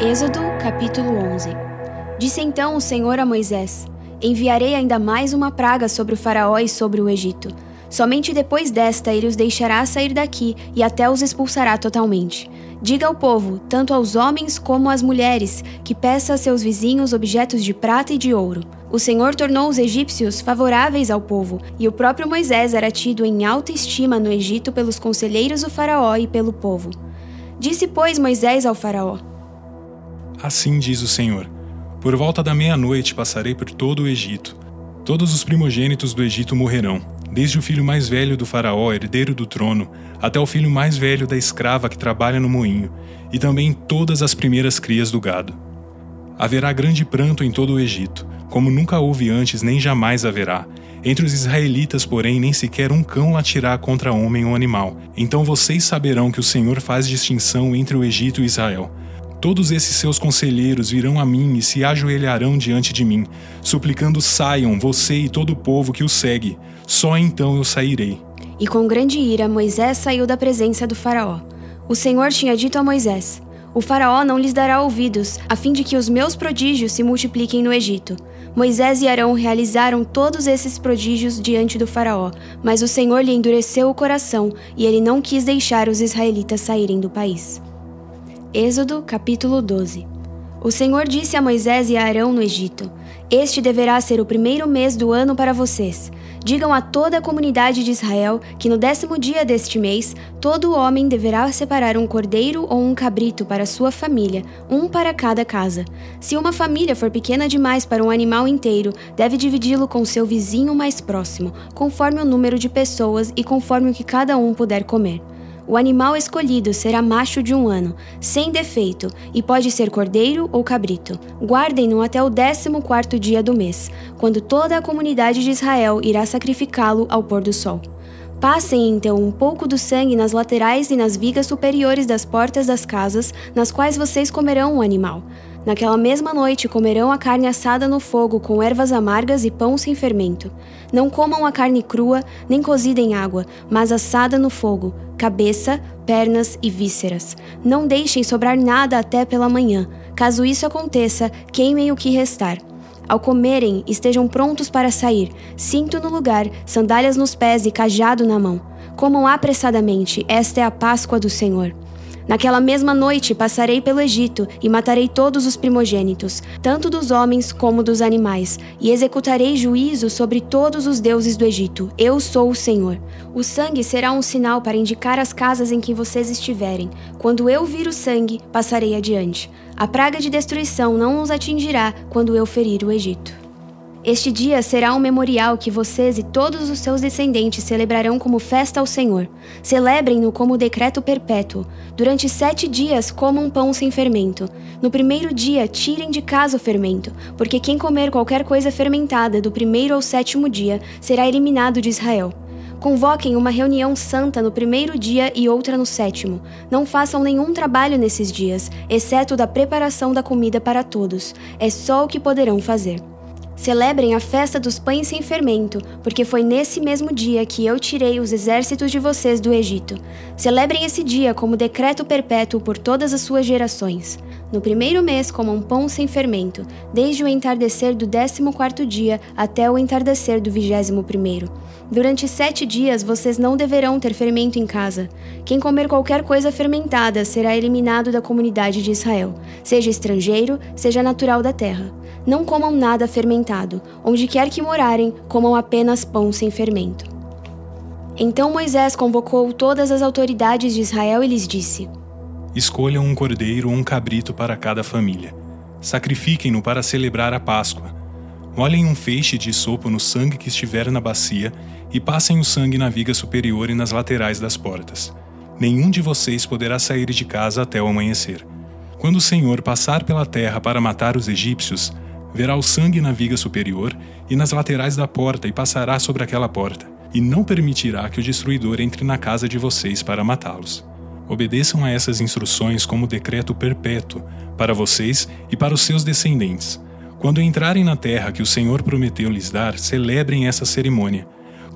Êxodo, capítulo 11 Disse então o Senhor a Moisés: Enviarei ainda mais uma praga sobre o Faraó e sobre o Egito. Somente depois desta ele os deixará sair daqui e até os expulsará totalmente. Diga ao povo, tanto aos homens como às mulheres, que peça a seus vizinhos objetos de prata e de ouro. O Senhor tornou os egípcios favoráveis ao povo, e o próprio Moisés era tido em alta estima no Egito pelos conselheiros do Faraó e pelo povo. Disse, pois, Moisés ao Faraó: Assim diz o Senhor por volta da meia-noite passarei por todo o Egito. Todos os primogênitos do Egito morrerão, desde o filho mais velho do faraó, herdeiro do trono, até o filho mais velho da escrava que trabalha no moinho, e também todas as primeiras crias do gado. Haverá grande pranto em todo o Egito, como nunca houve antes nem jamais haverá. Entre os israelitas, porém, nem sequer um cão latirá contra homem ou animal. Então vocês saberão que o Senhor faz distinção entre o Egito e Israel Todos esses seus conselheiros virão a mim e se ajoelharão diante de mim, suplicando: saiam, você e todo o povo que o segue. Só então eu sairei. E com grande ira, Moisés saiu da presença do Faraó. O Senhor tinha dito a Moisés: O Faraó não lhes dará ouvidos, a fim de que os meus prodígios se multipliquem no Egito. Moisés e Arão realizaram todos esses prodígios diante do Faraó, mas o Senhor lhe endureceu o coração e ele não quis deixar os israelitas saírem do país. Êxodo capítulo 12 O Senhor disse a Moisés e a Arão no Egito: Este deverá ser o primeiro mês do ano para vocês. Digam a toda a comunidade de Israel que no décimo dia deste mês, todo homem deverá separar um cordeiro ou um cabrito para sua família, um para cada casa. Se uma família for pequena demais para um animal inteiro, deve dividi-lo com seu vizinho mais próximo, conforme o número de pessoas e conforme o que cada um puder comer. O animal escolhido será macho de um ano, sem defeito, e pode ser cordeiro ou cabrito. Guardem-no até o décimo quarto dia do mês, quando toda a comunidade de Israel irá sacrificá-lo ao pôr do sol. Passem então um pouco do sangue nas laterais e nas vigas superiores das portas das casas, nas quais vocês comerão o animal. Naquela mesma noite comerão a carne assada no fogo com ervas amargas e pão sem fermento. Não comam a carne crua, nem cozida em água, mas assada no fogo, cabeça, pernas e vísceras. Não deixem sobrar nada até pela manhã. Caso isso aconteça, queimem o que restar. Ao comerem, estejam prontos para sair, cinto no lugar, sandálias nos pés e cajado na mão. Comam apressadamente, esta é a Páscoa do Senhor. Naquela mesma noite passarei pelo Egito e matarei todos os primogênitos, tanto dos homens como dos animais, e executarei juízo sobre todos os deuses do Egito. Eu sou o Senhor. O sangue será um sinal para indicar as casas em que vocês estiverem. Quando eu vir o sangue, passarei adiante. A praga de destruição não os atingirá quando eu ferir o Egito. Este dia será um memorial que vocês e todos os seus descendentes celebrarão como festa ao Senhor. Celebrem-no como decreto perpétuo. Durante sete dias comam pão sem fermento. No primeiro dia, tirem de casa o fermento, porque quem comer qualquer coisa fermentada do primeiro ao sétimo dia será eliminado de Israel. Convoquem uma reunião santa no primeiro dia e outra no sétimo. Não façam nenhum trabalho nesses dias, exceto da preparação da comida para todos. É só o que poderão fazer. Celebrem a festa dos pães sem fermento, porque foi nesse mesmo dia que eu tirei os exércitos de vocês do Egito. Celebrem esse dia como decreto perpétuo por todas as suas gerações. No primeiro mês comam pão sem fermento, desde o entardecer do décimo quarto dia até o entardecer do vigésimo primeiro. Durante sete dias vocês não deverão ter fermento em casa. Quem comer qualquer coisa fermentada será eliminado da comunidade de Israel, seja estrangeiro, seja natural da terra. Não comam nada fermentado. Onde quer que morarem, comam apenas pão sem fermento. Então Moisés convocou todas as autoridades de Israel e lhes disse: Escolham um cordeiro ou um cabrito para cada família. Sacrifiquem-no para celebrar a Páscoa. Molhem um feixe de sopo no sangue que estiver na bacia e passem o sangue na viga superior e nas laterais das portas. Nenhum de vocês poderá sair de casa até o amanhecer. Quando o Senhor passar pela terra para matar os egípcios, verá o sangue na viga superior e nas laterais da porta e passará sobre aquela porta, e não permitirá que o destruidor entre na casa de vocês para matá-los. Obedeçam a essas instruções como decreto perpétuo para vocês e para os seus descendentes. Quando entrarem na terra que o Senhor prometeu lhes dar, celebrem essa cerimônia.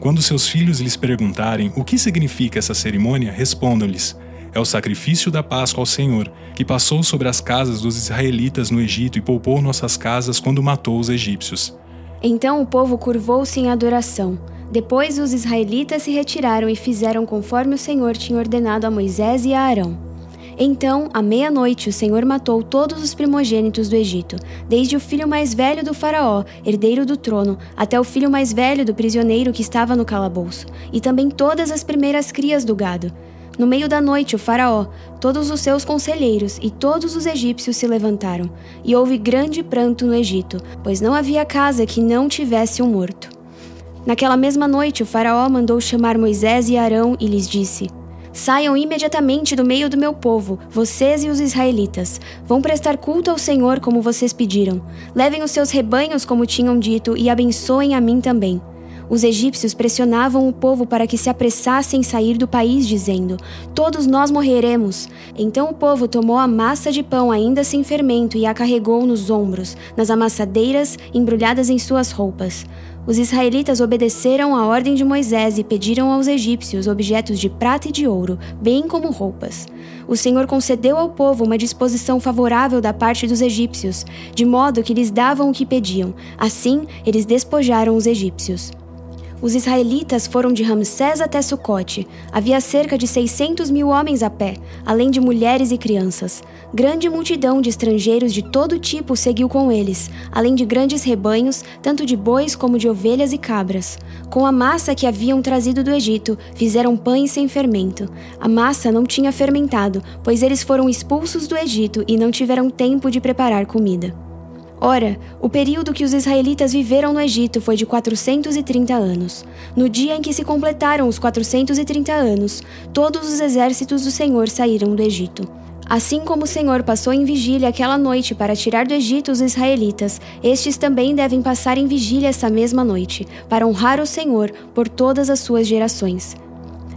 Quando seus filhos lhes perguntarem o que significa essa cerimônia, respondam-lhes: É o sacrifício da Páscoa ao Senhor, que passou sobre as casas dos israelitas no Egito e poupou nossas casas quando matou os egípcios. Então o povo curvou-se em adoração. Depois os israelitas se retiraram e fizeram conforme o Senhor tinha ordenado a Moisés e a Arão. Então, à meia-noite, o Senhor matou todos os primogênitos do Egito, desde o filho mais velho do Faraó, herdeiro do trono, até o filho mais velho do prisioneiro que estava no calabouço, e também todas as primeiras crias do gado. No meio da noite, o Faraó, todos os seus conselheiros e todos os egípcios se levantaram, e houve grande pranto no Egito, pois não havia casa que não tivesse um morto. Naquela mesma noite, o Faraó mandou chamar Moisés e Arão e lhes disse: Saiam imediatamente do meio do meu povo, vocês e os israelitas. Vão prestar culto ao Senhor como vocês pediram. Levem os seus rebanhos como tinham dito e abençoem a mim também. Os egípcios pressionavam o povo para que se apressasse em sair do país, dizendo: Todos nós morreremos. Então o povo tomou a massa de pão ainda sem fermento e a carregou nos ombros, nas amassadeiras, embrulhadas em suas roupas. Os israelitas obedeceram à ordem de Moisés e pediram aos egípcios objetos de prata e de ouro, bem como roupas. O Senhor concedeu ao povo uma disposição favorável da parte dos egípcios, de modo que lhes davam o que pediam. Assim, eles despojaram os egípcios. Os israelitas foram de Ramsés até Sucote. Havia cerca de 600 mil homens a pé, além de mulheres e crianças. Grande multidão de estrangeiros de todo tipo seguiu com eles, além de grandes rebanhos, tanto de bois como de ovelhas e cabras. Com a massa que haviam trazido do Egito, fizeram pães sem fermento. A massa não tinha fermentado, pois eles foram expulsos do Egito e não tiveram tempo de preparar comida. Ora, o período que os israelitas viveram no Egito foi de 430 anos. No dia em que se completaram os 430 anos, todos os exércitos do Senhor saíram do Egito. Assim como o Senhor passou em vigília aquela noite para tirar do Egito os israelitas, estes também devem passar em vigília essa mesma noite, para honrar o Senhor por todas as suas gerações.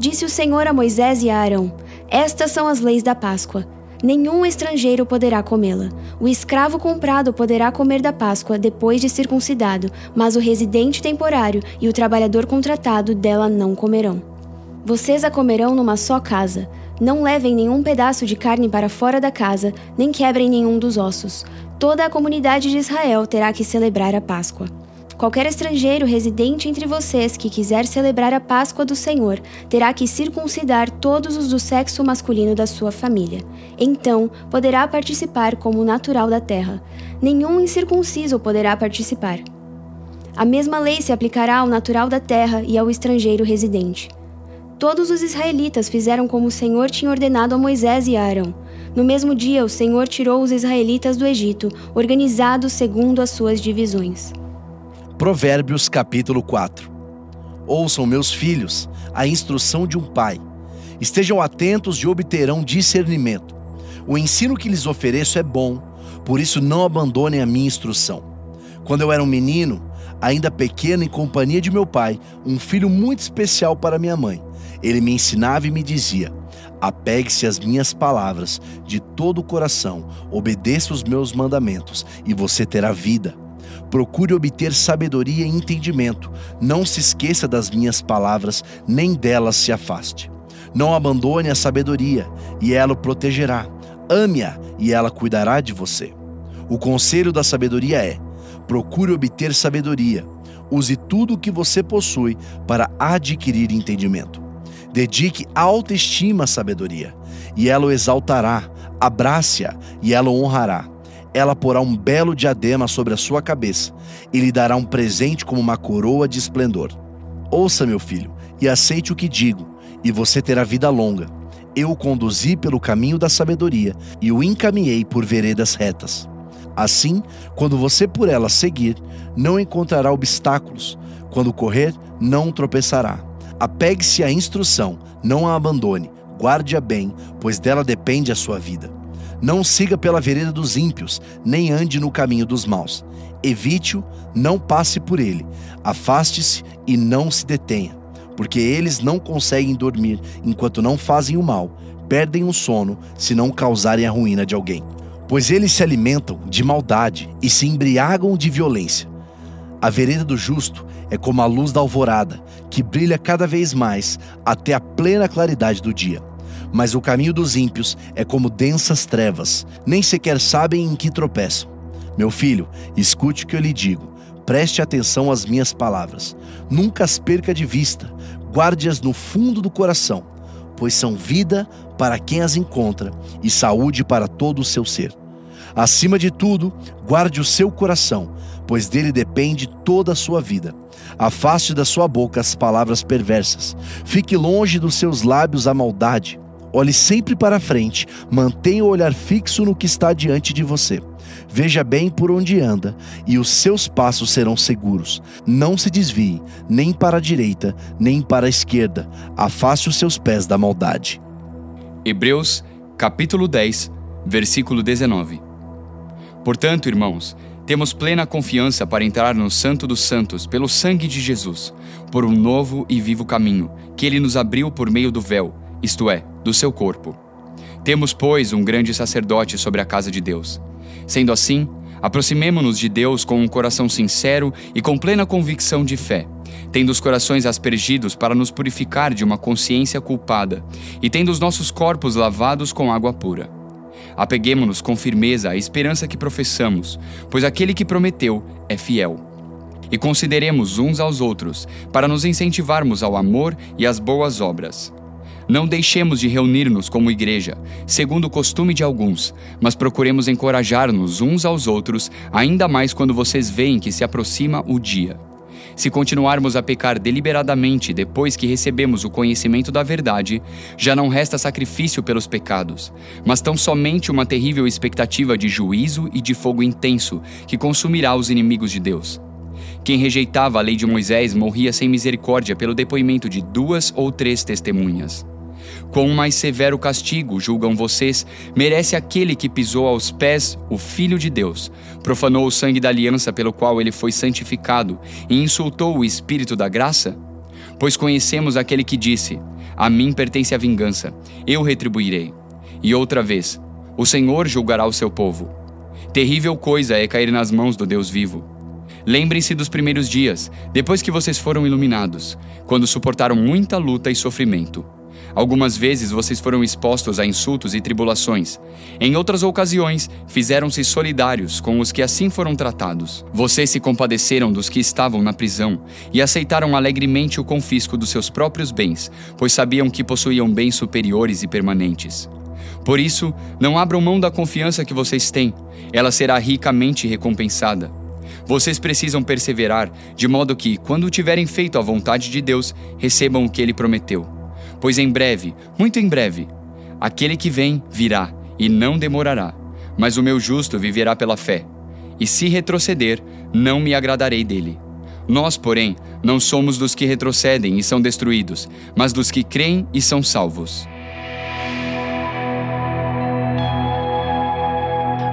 Disse o Senhor a Moisés e a Arão: Estas são as leis da Páscoa. Nenhum estrangeiro poderá comê-la. O escravo comprado poderá comer da Páscoa depois de circuncidado, mas o residente temporário e o trabalhador contratado dela não comerão. Vocês a comerão numa só casa. Não levem nenhum pedaço de carne para fora da casa, nem quebrem nenhum dos ossos. Toda a comunidade de Israel terá que celebrar a Páscoa. Qualquer estrangeiro residente entre vocês que quiser celebrar a Páscoa do Senhor terá que circuncidar todos os do sexo masculino da sua família. Então poderá participar como natural da terra. Nenhum incircunciso poderá participar. A mesma lei se aplicará ao natural da terra e ao estrangeiro residente. Todos os israelitas fizeram como o Senhor tinha ordenado a Moisés e a Arão. No mesmo dia, o Senhor tirou os israelitas do Egito, organizados segundo as suas divisões. Provérbios capítulo 4 Ouçam, meus filhos, a instrução de um pai. Estejam atentos e obterão discernimento. O ensino que lhes ofereço é bom, por isso não abandonem a minha instrução. Quando eu era um menino, ainda pequeno em companhia de meu pai, um filho muito especial para minha mãe, ele me ensinava e me dizia: Apegue-se às minhas palavras de todo o coração, obedeça os meus mandamentos, e você terá vida. Procure obter sabedoria e entendimento. Não se esqueça das minhas palavras, nem delas se afaste. Não abandone a sabedoria, e ela o protegerá. Ame-a, e ela cuidará de você. O conselho da sabedoria é: procure obter sabedoria. Use tudo o que você possui para adquirir entendimento. Dedique autoestima à sabedoria, e ela o exaltará. Abrace-a, e ela o honrará ela porá um belo diadema sobre a sua cabeça e lhe dará um presente como uma coroa de esplendor. Ouça, meu filho, e aceite o que digo, e você terá vida longa. Eu o conduzi pelo caminho da sabedoria e o encaminhei por veredas retas. Assim, quando você por ela seguir, não encontrará obstáculos. Quando correr, não tropeçará. Apegue-se à instrução, não a abandone, guarde-a bem, pois dela depende a sua vida. Não siga pela vereda dos ímpios, nem ande no caminho dos maus. Evite-o, não passe por ele. Afaste-se e não se detenha, porque eles não conseguem dormir enquanto não fazem o mal, perdem o sono se não causarem a ruína de alguém. Pois eles se alimentam de maldade e se embriagam de violência. A vereda do justo é como a luz da alvorada, que brilha cada vez mais até a plena claridade do dia Mas o caminho dos ímpios é como densas trevas, nem sequer sabem em que tropeçam. Meu filho, escute o que eu lhe digo. Preste atenção às minhas palavras. Nunca as perca de vista. Guarde-as no fundo do coração, pois são vida para quem as encontra e saúde para todo o seu ser. Acima de tudo, guarde o seu coração, pois dele depende toda a sua vida. Afaste da sua boca as palavras perversas. Fique longe dos seus lábios a maldade. Olhe sempre para frente, mantenha o olhar fixo no que está diante de você. Veja bem por onde anda, e os seus passos serão seguros. Não se desvie, nem para a direita, nem para a esquerda. Afaste os seus pés da maldade. Hebreus, capítulo 10, versículo 19. Portanto, irmãos, temos plena confiança para entrar no Santo dos Santos pelo sangue de Jesus, por um novo e vivo caminho que ele nos abriu por meio do véu, isto é, do seu corpo. Temos, pois, um grande sacerdote sobre a casa de Deus. Sendo assim, aproximemo-nos de Deus com um coração sincero e com plena convicção de fé, tendo os corações aspergidos para nos purificar de uma consciência culpada e tendo os nossos corpos lavados com água pura. Apeguemo-nos com firmeza à esperança que professamos, pois aquele que prometeu é fiel. E consideremos uns aos outros, para nos incentivarmos ao amor e às boas obras. Não deixemos de reunir-nos como igreja, segundo o costume de alguns, mas procuremos encorajar-nos uns aos outros, ainda mais quando vocês veem que se aproxima o dia. Se continuarmos a pecar deliberadamente depois que recebemos o conhecimento da verdade, já não resta sacrifício pelos pecados, mas tão somente uma terrível expectativa de juízo e de fogo intenso que consumirá os inimigos de Deus. Quem rejeitava a lei de Moisés morria sem misericórdia pelo depoimento de duas ou três testemunhas. Quão mais severo castigo, julgam vocês, merece aquele que pisou aos pés o Filho de Deus, profanou o sangue da aliança pelo qual ele foi santificado e insultou o Espírito da graça? Pois conhecemos aquele que disse: A mim pertence a vingança, eu retribuirei. E outra vez, o Senhor julgará o seu povo. Terrível coisa é cair nas mãos do Deus vivo. Lembrem-se dos primeiros dias, depois que vocês foram iluminados, quando suportaram muita luta e sofrimento. Algumas vezes vocês foram expostos a insultos e tribulações. Em outras ocasiões, fizeram-se solidários com os que assim foram tratados. Vocês se compadeceram dos que estavam na prisão e aceitaram alegremente o confisco dos seus próprios bens, pois sabiam que possuíam bens superiores e permanentes. Por isso, não abram mão da confiança que vocês têm, ela será ricamente recompensada. Vocês precisam perseverar, de modo que, quando tiverem feito a vontade de Deus, recebam o que ele prometeu. Pois em breve, muito em breve, aquele que vem virá e não demorará. Mas o meu justo viverá pela fé. E se retroceder, não me agradarei dele. Nós, porém, não somos dos que retrocedem e são destruídos, mas dos que creem e são salvos.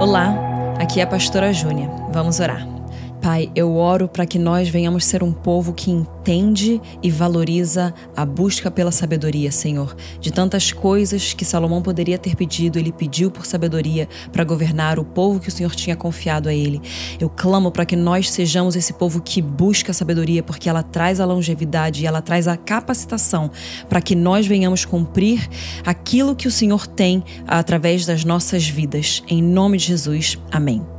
Olá, aqui é a pastora Júnia. Vamos orar. Pai, eu oro para que nós venhamos ser um povo que entende e valoriza a busca pela sabedoria, Senhor. De tantas coisas que Salomão poderia ter pedido, ele pediu por sabedoria para governar o povo que o Senhor tinha confiado a ele. Eu clamo para que nós sejamos esse povo que busca a sabedoria, porque ela traz a longevidade e ela traz a capacitação para que nós venhamos cumprir aquilo que o Senhor tem através das nossas vidas. Em nome de Jesus, amém.